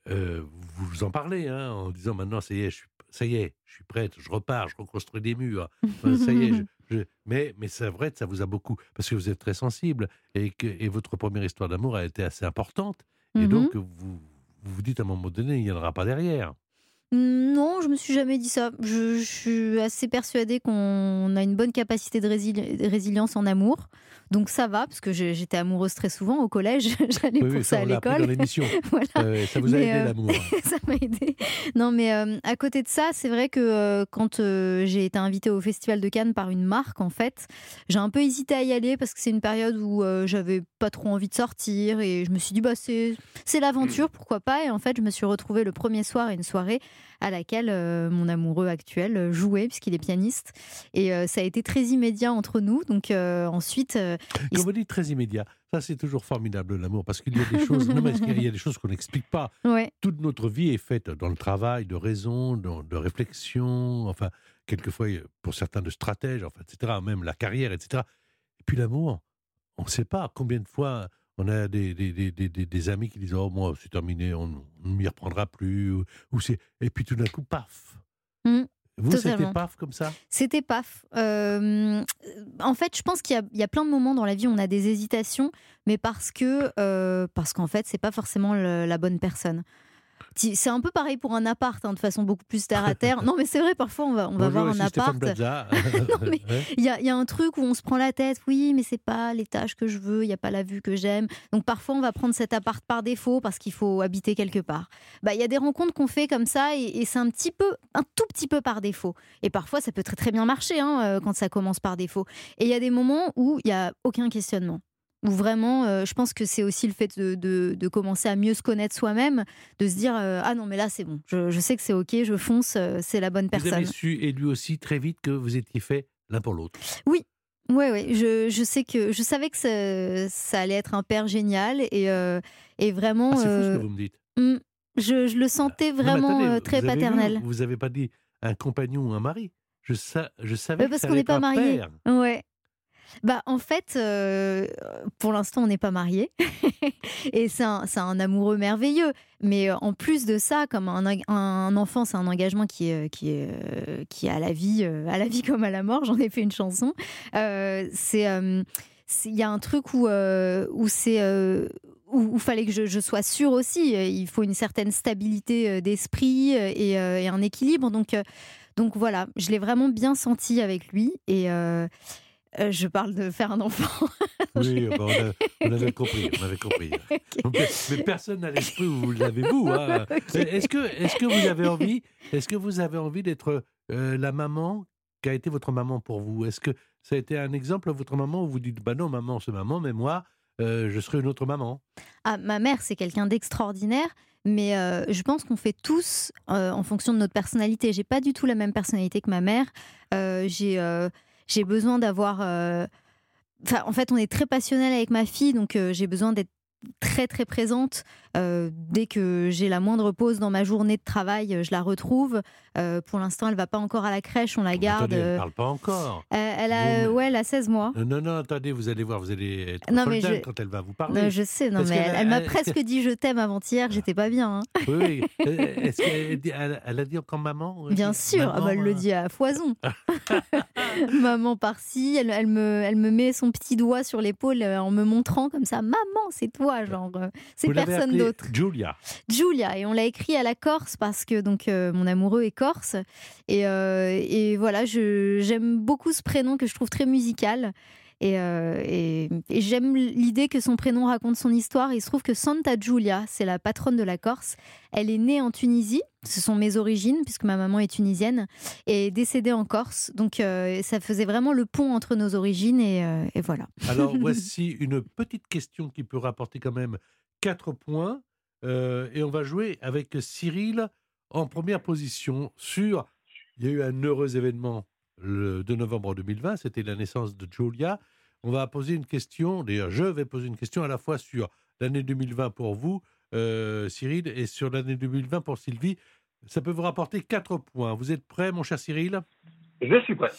euh, vous vous en parlez hein, en disant maintenant, ça y est, je suis, ça y est, je suis prête, je repars, je reconstruis des murs. Enfin, ça y est, je- *laughs* je- mais, mais c'est vrai que ça vous a beaucoup. Parce que vous êtes très sensible et que et votre première histoire d'amour a été assez importante. Et Mhm. donc, vous, vous vous dites à un moment donné, il n'y en aura pas derrière. Non, je me suis jamais dit ça. Je, suis assez persuadée qu'on a une bonne capacité de résilience en amour. Donc ça va, parce que j'étais amoureuse très souvent au collège. *laughs* J'allais Oui, pour oui, ça ça, à on l'école. dans l'émission. *laughs* Voilà. Euh, ça vous a Mais, aidé euh, l'amour. *laughs* ça m'a aidé. Non, mais euh, à côté de ça, c'est vrai que quand j'ai été invitée au Festival de Cannes par une marque, en fait, j'ai un peu hésité à y aller parce que c'est une période où j'avais pas trop envie de sortir et je me suis dit, bah, c'est l'aventure, pourquoi pas. Et en fait, je me suis retrouvée le premier soir à une soirée à laquelle mon amoureux actuel jouait, puisqu'il est pianiste. Et ça a été très immédiat entre nous. Donc ensuite. Comme vous dites, très immédiat. Ça, c'est toujours formidable, l'amour, parce qu'il y a des *laughs* choses, non, mais il y a des choses qu'on n'explique pas? Ouais. Toute notre vie est faite dans le travail, de raison, de, de réflexion, enfin, quelquefois, pour certains, de stratège, enfin, etc., même la carrière, etc. Et puis l'amour, on ne sait pas combien de fois on a des, des, des, des, des- amis qui disent Oh, moi, c'est terminé, on on ne m'y reprendra plus. Ou, ou c'est... Et puis tout d'un coup, paf Mm, Vous, c'était paf comme ça? C'était paf. Euh, en fait, je pense qu'il y, a- il y a plein de moments dans la vie où on a des hésitations, mais parce que euh, parce qu'en fait, c'est pas forcément le- la bonne personne. C'est un peu pareil pour un appart, hein, de façon beaucoup plus terre à terre. Non, mais c'est vrai, parfois on va, on va voir un appart. *laughs* Il y y a un truc où on se prend la tête, oui, mais c'est pas l'étage que je veux, il n'y a pas la vue que j'aime. Donc parfois, on va prendre cet appart par défaut parce qu'il faut habiter quelque part. Bah, Il y a des rencontres qu'on fait comme ça et, et c'est un petit peu, un tout petit peu par défaut. Et parfois, ça peut très très bien marcher hein, euh, quand ça commence par défaut. Et il y a des moments où il n'y a aucun questionnement. Où vraiment, euh, je pense que c'est aussi le fait de, de- de commencer à mieux se connaître soi-même, de se dire euh, Ah non, mais là c'est bon, je, je sais que c'est OK, je fonce, euh, c'est la bonne Vous personne. avez su, et lui aussi, très vite que vous étiez fait l'un pour l'autre. Oui, ouais, ouais. Je, je sais que je savais que ça, ça allait être un père génial et, et vraiment. Ah, c'est fou ce que vous me dites. hum, je, je le sentais Non, vraiment attendez, très vous avez vu, paternel. vous n'avez pas dit un compagnon ou un mari. Je, sa- je savais Ouais, que parce qu'on n'est pas mariés. Ouais. Bah, en fait, euh, pour l'instant, on n'est pas mariés. *laughs* et c'est un, un amoureux merveilleux. Mais euh, en plus de ça, comme un, un enfant, c'est un engagement qui est, qui est, euh, qui est à, la vie, à la vie comme à la mort. J'en ai fait une chanson. C'est. Il y a un truc où, euh, où c'est. où fallait que je, sois sûre aussi. Il faut une certaine stabilité d'esprit et, et un équilibre. Donc, donc voilà, je l'ai vraiment bien senti avec lui. Et euh, euh, je parle de faire un enfant. *laughs* Oui, *laughs* bah, on, a- on avait compris, on avait compris. *laughs* Mais, mais personne n'a l'esprit où vous l'avez vous. hein. Ok. Est-ce que, est-ce que vous avez envie, est-ce que vous avez envie d'être euh, la maman qui a été votre maman pour vous? Est-ce que ça a été un exemple votre maman où vous dites bah non maman c'est maman mais moi euh, je serai une autre maman? Ah, ma mère, c'est quelqu'un d'extraordinaire. Mais euh, je pense qu'on fait tous euh, en fonction de notre personnalité. J'ai pas du tout la même personnalité que ma mère. Euh, j'ai euh, j'ai besoin d'avoir. euh, en fait, on est très passionnel avec ma fille, donc euh, j'ai besoin d'être très très présente. Euh, dès que j'ai la moindre pause dans ma journée de travail, euh, je la retrouve. Euh, pour l'instant, elle va pas encore à la crèche, on la garde. Attendez, elle ne parle pas encore. euh, elle a, Vous- ouais, elle a 16 mois. Non non attendez vous allez voir vous allez être Non, mais je- quand elle va vous parler. Non, je sais, non, Parce mais elle, elle m'a presque dit je t'aime avant-hier, j'étais pas bien. hein. Oui, oui. *laughs* Est-ce qu'elle elle, a dit encore maman Bien sûr, ah bah, elle le dit à foison. *laughs* *laughs* Maman par-ci, elle, elle me, elle me met son petit doigt sur l'épaule en me montrant comme ça, maman, c'est toi, genre, c'est personne Julia. Julia, et on l'a écrit à la Corse parce que donc euh, mon amoureux est corse, et, euh, et voilà, j'aime beaucoup ce prénom que je trouve très musical. Et, euh, et- et j'aime l'idée que son prénom raconte son histoire. Il se trouve que Santa Giulia, c'est la patronne de la Corse. Elle est née en Tunisie, ce sont mes origines, puisque ma maman est tunisienne, et est décédée en Corse. Donc euh, ça faisait vraiment le pont entre nos origines, et, euh, et voilà. Alors *laughs* voici une petite question qui peut rapporter quand même 4 points. Euh, et on va jouer avec Cyril en première position sur... Il y a eu un heureux événement le 2 novembre 2020, c'était la naissance de Julia. On va poser une question, d'ailleurs je vais poser une question à la fois sur l'année 2020 pour vous, euh, Cyril, et sur l'année 2020 pour Sylvie. Ça peut vous rapporter 4 points. Vous êtes prêt, mon cher Cyril? Je suis prêt.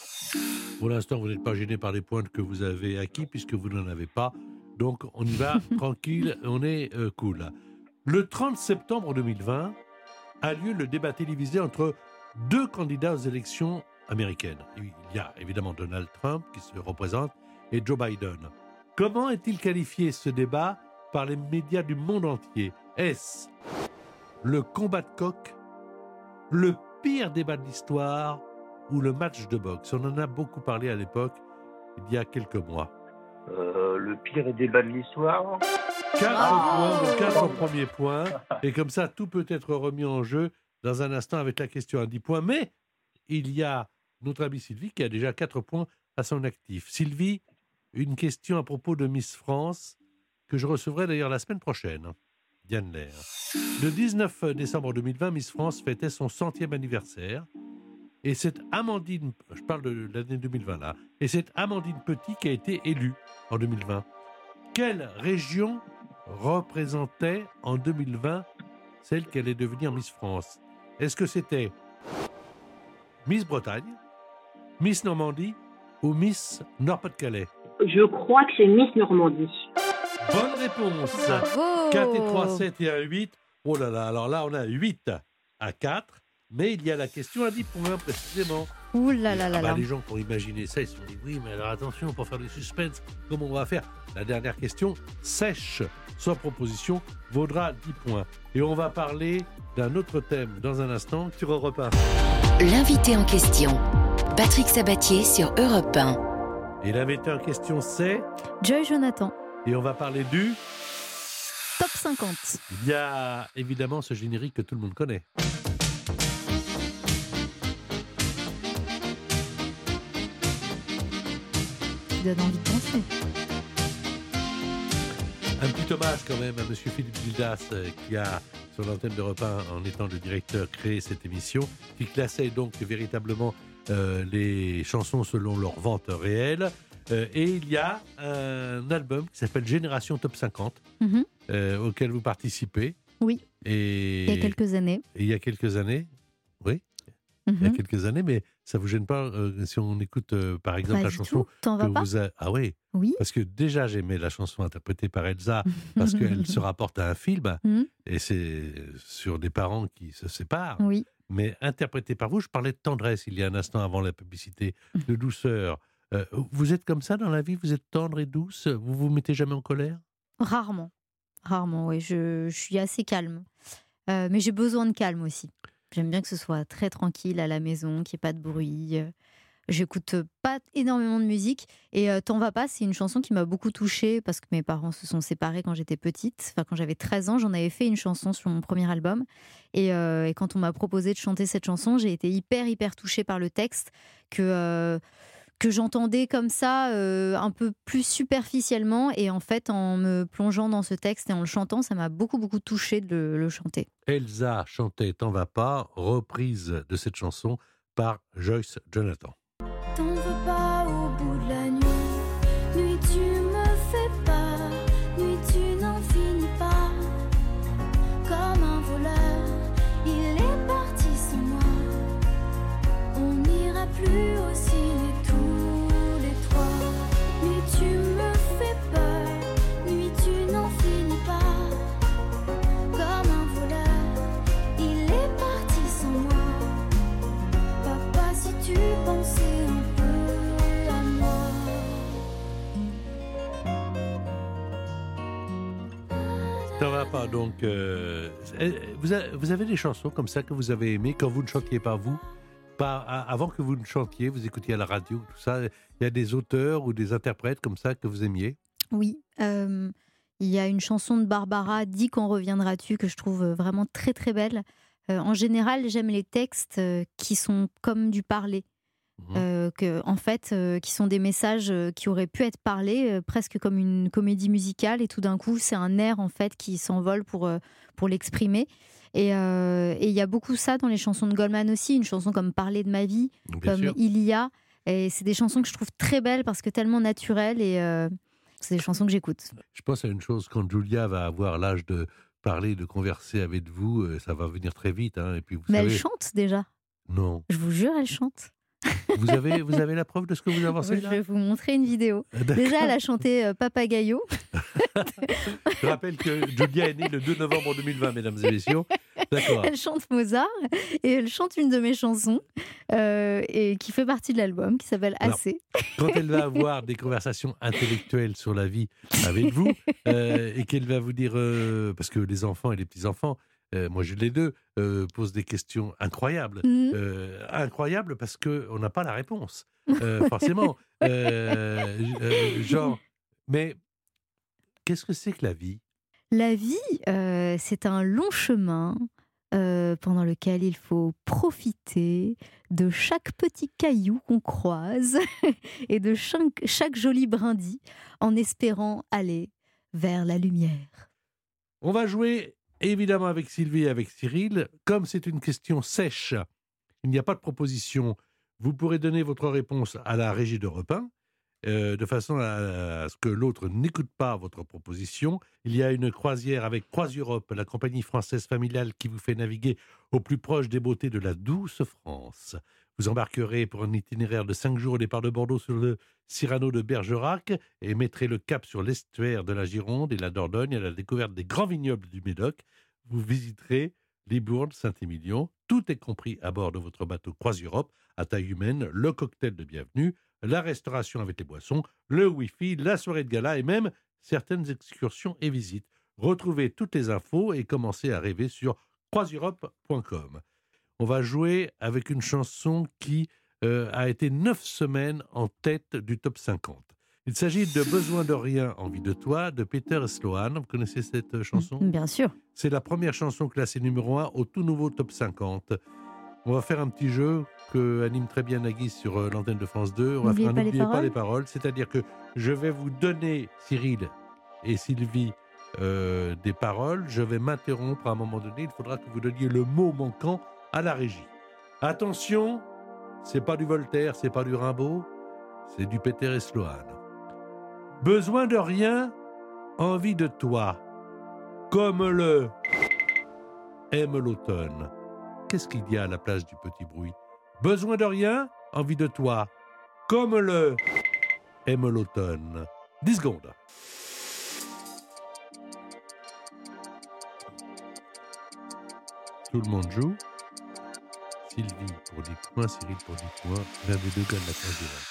Pour l'instant, vous n'êtes pas gêné par les points que vous avez acquis puisque vous n'en avez pas. Donc, on y va *laughs* tranquille, on est euh, cool. Le 30 septembre 2020 a lieu le débat télévisé entre deux candidats aux élections américaines. Il y a évidemment Donald Trump qui se représente et Joe Biden. Comment est-il qualifié ce débat par les médias du monde entier? Est-ce le combat de coq, le pire débat de l'histoire ou le match de boxe? On en a beaucoup parlé à l'époque, il y a quelques mois. Euh, le pire débat de l'histoire. Quatre Ah points, donc quatre premiers points. Et comme ça, tout peut être remis en jeu dans un instant avec la question à 10 points. Mais il y a notre amie Sylvie qui a déjà 4 points à son actif. Sylvie, une question à propos de Miss France que je recevrai d'ailleurs la semaine prochaine. Diane Lair. Le 19 décembre 2020, Miss France fêtait son centième anniversaire. Et c'est Amandine, je parle de l'année 2020 là, et c'est Amandine Petit qui a été élue en 2020. Quelle région représentait en 2020 celle qu'elle est devenue Miss France? Est-ce que c'était Miss Bretagne, Miss Normandie ou Miss Nord-Pas-de-Calais? Je crois que c'est Miss Normandie. Bonne réponse Bravo 4 et 3, 7 et 1, 8. Oh là là, alors là, on a 8 à 4. Mais il y a la question à 10 points, précisément. Ouh là là là Ah bah, là. les gens qui ont imaginé ça, ils se sont dit oui, mais alors attention, pour faire du suspense, comment on va faire? La dernière question, sèche, sans proposition, vaudra 10 points. Et on va parler d'un autre thème dans un instant sur Europe 1. L'invité en question, Patrick Sabatier sur Europe 1. Et l'invité en question, c'est Joy Jonathan, Et on va parler du. top 50. Il y a évidemment ce générique que tout le monde connaît. Donne envie de danser. Un petit hommage quand même à Monsieur Philippe Gildas euh, qui a, sur l'antenne d'Europe 1, en étant le directeur, créé cette émission, qui classait donc véritablement euh, les chansons selon leur vente réelle. Euh, et il y a un album qui s'appelle Génération Top 50, Mhm. auquel vous participez. Oui. Et Il y a quelques années. et il y a quelques années. Oui, il y a Mhm. quelques années, mais ça vous gêne pas euh, si on écoute euh, par exemple Pas la chanson que vous a... Ah oui, Oui. parce que déjà j'aimais la chanson interprétée par Elsa *laughs* parce qu'elle se rapporte à un film Mhm. et c'est sur des parents qui se séparent. Oui. Mais interprétée par vous, je parlais de tendresse il y a un instant avant la publicité, Mhm. de douceur. Euh, vous êtes comme ça dans la vie Vous êtes tendre et douce Vous vous mettez jamais en colère? Rarement. Rarement, oui. Je, je suis assez calme. Mais j'ai besoin de calme aussi. J'aime bien que ce soit très tranquille à la maison, qu'il n'y ait pas de bruit. Euh, J'écoute pas énormément de musique. Et T'en vas pas, c'est une chanson qui m'a beaucoup touchée parce que mes parents se sont séparés quand j'étais petite. Enfin, quand j'avais 13 ans, j'en avais fait une chanson sur mon premier album. Et, quand on m'a proposé de chanter cette chanson, j'ai été hyper, hyper touchée par le texte que. Que j'entendais comme ça, euh, un peu plus superficiellement. Et en fait, en me plongeant dans ce texte et en le chantant, ça m'a beaucoup, beaucoup touché de le, le chanter. Elsa chantait T'en vas pas, reprise de cette chanson par Joyce Jonathan. Donc. euh, euh, vous, avez des chansons comme ça que vous avez aimées quand vous ne chantiez pas vous? Avant que vous ne chantiez, vous écoutiez à la radio, tout ça. Il y a des auteurs ou des interprètes comme ça que vous aimiez? Oui, euh, il y a une chanson de Barbara, Dis quand reviendras-tu, que je trouve vraiment très très belle. Euh, en général, j'aime les textes euh, qui sont comme du parler. Mhm. Euh, que, en fait, euh, qui sont des messages euh, qui auraient pu être parlés, presque comme une comédie musicale, et tout d'un coup, c'est un air en fait qui s'envole pour, pour l'exprimer. Et il y a beaucoup ça dans les chansons de Goldman aussi, une chanson comme Parler de ma vie, Bien comme sûr. Il y a. Et c'est des chansons que je trouve très belles parce que tellement naturelles et c'est des chansons que j'écoute. Je pense à une chose, quand Julia va avoir l'âge de parler, de converser avec vous, ça va venir très vite. hein, et puis vous Mais elle chante déjà. Non. Je vous jure, elle chante. Vous avez, vous avez la preuve de ce que vous avancez Je là vais vous montrer une vidéo. D'accord. Déjà, elle a chanté euh, Papagayo. *laughs* Je rappelle que Julia est née le 2 novembre 2020, mesdames et messieurs. Elle chante Mozart et elle chante une de mes chansons euh, et qui fait partie de l'album qui s'appelle Alors, Assez. quand elle va avoir des conversations intellectuelles sur la vie avec vous euh, et qu'elle va vous dire, euh, parce que les enfants et les petits-enfants, euh, moi j'ai les deux, euh, posent des questions incroyables. Mhm. Euh, incroyables parce qu'on n'a pas la réponse, *laughs* euh, forcément. Genre, mais qu'est-ce que c'est que la vie? La vie, c'est un long chemin pendant lequel il faut profiter de chaque petit caillou qu'on croise *laughs* et de chaque, chaque joli brindis en espérant aller vers la lumière. On va jouer évidemment avec Sylvie et avec Cyril. Comme c'est une question sèche, il n'y a pas de proposition. Vous pourrez donner votre réponse à la régie de repas, de façon à, à ce que l'autre n'écoute pas votre proposition. Il y a une croisière avec CroisEurope, la compagnie française familiale qui vous fait naviguer au plus proche des beautés de la douce France. Vous embarquerez pour un itinéraire de cinq jours au départ de Bordeaux sur le Cyrano de Bergerac et mettrez le cap sur l'estuaire de la Gironde et la Dordogne à la découverte des grands vignobles du Médoc. Vous visiterez Libourne, Saint-Émilion Tout est compris à bord de votre bateau Croise-Europe à taille humaine, le cocktail de bienvenue, la restauration avec les boissons, le Wi-Fi, la soirée de gala et même certaines excursions et visites. Retrouvez toutes les infos et commencez à rêver sur croiseeurope.com. On va jouer avec une chanson qui euh, a été neuf semaines en tête du top 50. Il s'agit de Besoin de rien, envie de toi, de Peter Sloan. Vous connaissez cette chanson? Bien sûr. C'est la première chanson classée numéro 1 au tout nouveau top 50. On va faire un petit jeu que anime très bien Nagui sur euh, l'antenne de France 2. On va faire un pas les N'oubliez pas paroles. les paroles. C'est-à-dire que je vais vous donner, Cyril et Sylvie, euh, des paroles. Je vais m'interrompre à un moment donné. Il faudra que vous donniez le mot manquant à la régie. Attention, c'est pas du Voltaire, c'est pas du Rimbaud, c'est du Peter et Sloan. Besoin de rien, envie de toi, comme le aime l'automne. Qu'est-ce qu'il y a à la place du petit bruit? Besoin de rien, envie de toi, comme le aime l'automne. 10 secondes. Tout le monde joue. Sylvie pour 10 points, Cyril pour 10 points. L'un des deux gagne la place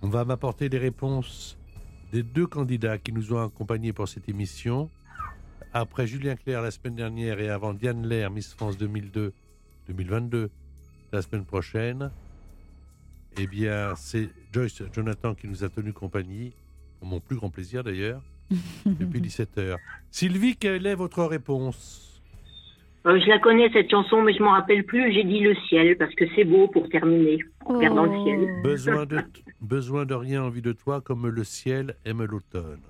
On va m'apporter les réponses des deux candidats qui nous ont accompagnés pour cette émission. Après Julien Clerc la semaine dernière et avant Diane Lair, Miss France 2002-2022, la semaine prochaine, eh bien, c'est Joyce Jonathan qui nous a tenu compagnie, pour mon plus grand plaisir d'ailleurs, *laughs* depuis 17h. Sylvie, quelle est votre réponse? Euh, je la connais cette chanson, mais je m'en rappelle plus. J'ai dit le ciel parce que c'est beau pour terminer. En regardant le ciel. *laughs* besoin de, besoin de rien, envie de toi, comme le ciel aime l'automne.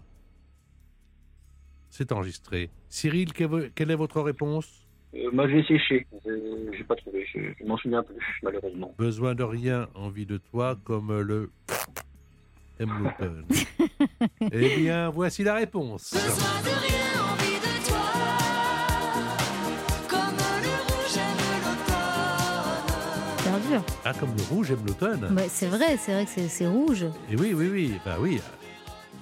C'est enregistré. Cyril, quelle est votre réponse? Euh, moi, j'ai séché. Euh, j'ai pas trouvé. Je, je m'en souviens plus, malheureusement. Besoin de rien, envie de toi, comme le aime l'automne. *laughs* eh bien, voici la réponse. Super Ah, comme le rouge aime l'automne Ouais, c'est vrai, c'est vrai que c'est- c'est rouge. Et oui, oui, oui, bah oui.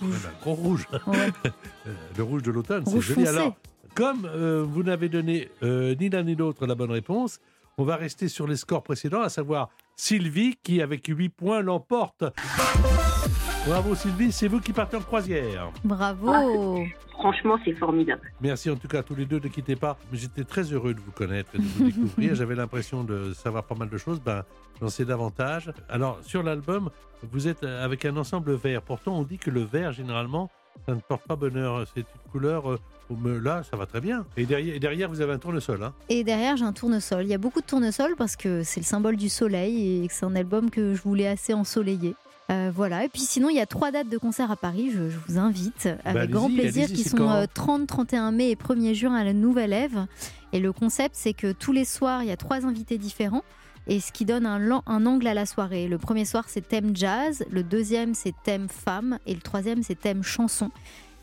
Même un gros rouge. Ouais. *laughs* Euh, le rouge de l'automne, c'est joli. foncé. Alors, comme euh, vous n'avez donné euh, ni l'un ni l'autre la bonne réponse, on va rester sur les scores précédents, à savoir Sylvie qui, avec 8 points, l'emporte. Bravo Sylvie, c'est vous qui partez en croisière. Bravo. Franchement, c'est formidable. Merci en tout cas à tous les deux, ne quittez pas. J'étais très heureux de vous connaître et de vous *laughs* découvrir. J'avais l'impression de savoir pas mal de choses. Ben, j'en sais davantage. Alors, sur l'album, vous êtes avec un ensemble vert. Pourtant, on dit que le vert, généralement, ça ne porte pas bonheur. C'est une couleur. Euh, mais là, ça va très bien. Et derrière, et derrière vous avez un tournesol. Hein. Et derrière, j'ai un tournesol. Il y a beaucoup de tournesols parce que c'est le symbole du soleil et que c'est un album que je voulais assez ensoleillé. Euh, voilà, et puis sinon il y a trois dates de concert à Paris, je, je vous invite avec allez-y, grand plaisir, qui sont quand euh, 30, 31 mai et 1er juin à la Nouvelle Ève. Et le concept c'est que tous les soirs il y a trois invités différents et ce qui donne un, un angle à la soirée. Le premier soir c'est thème jazz, le deuxième c'est thème femme et le troisième c'est thème chanson.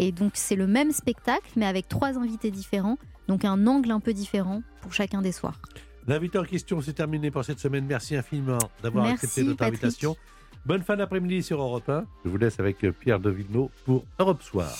Et donc c'est le même spectacle, mais avec trois invités différents, donc un angle un peu différent pour chacun des soirs. L'invité en question, c'est terminé pour cette semaine. Merci infiniment d'avoir accepté notre invitation. Bonne fin d'après-midi sur Europe 1. Je vous laisse avec euh, Pierre de pour Europe Soir.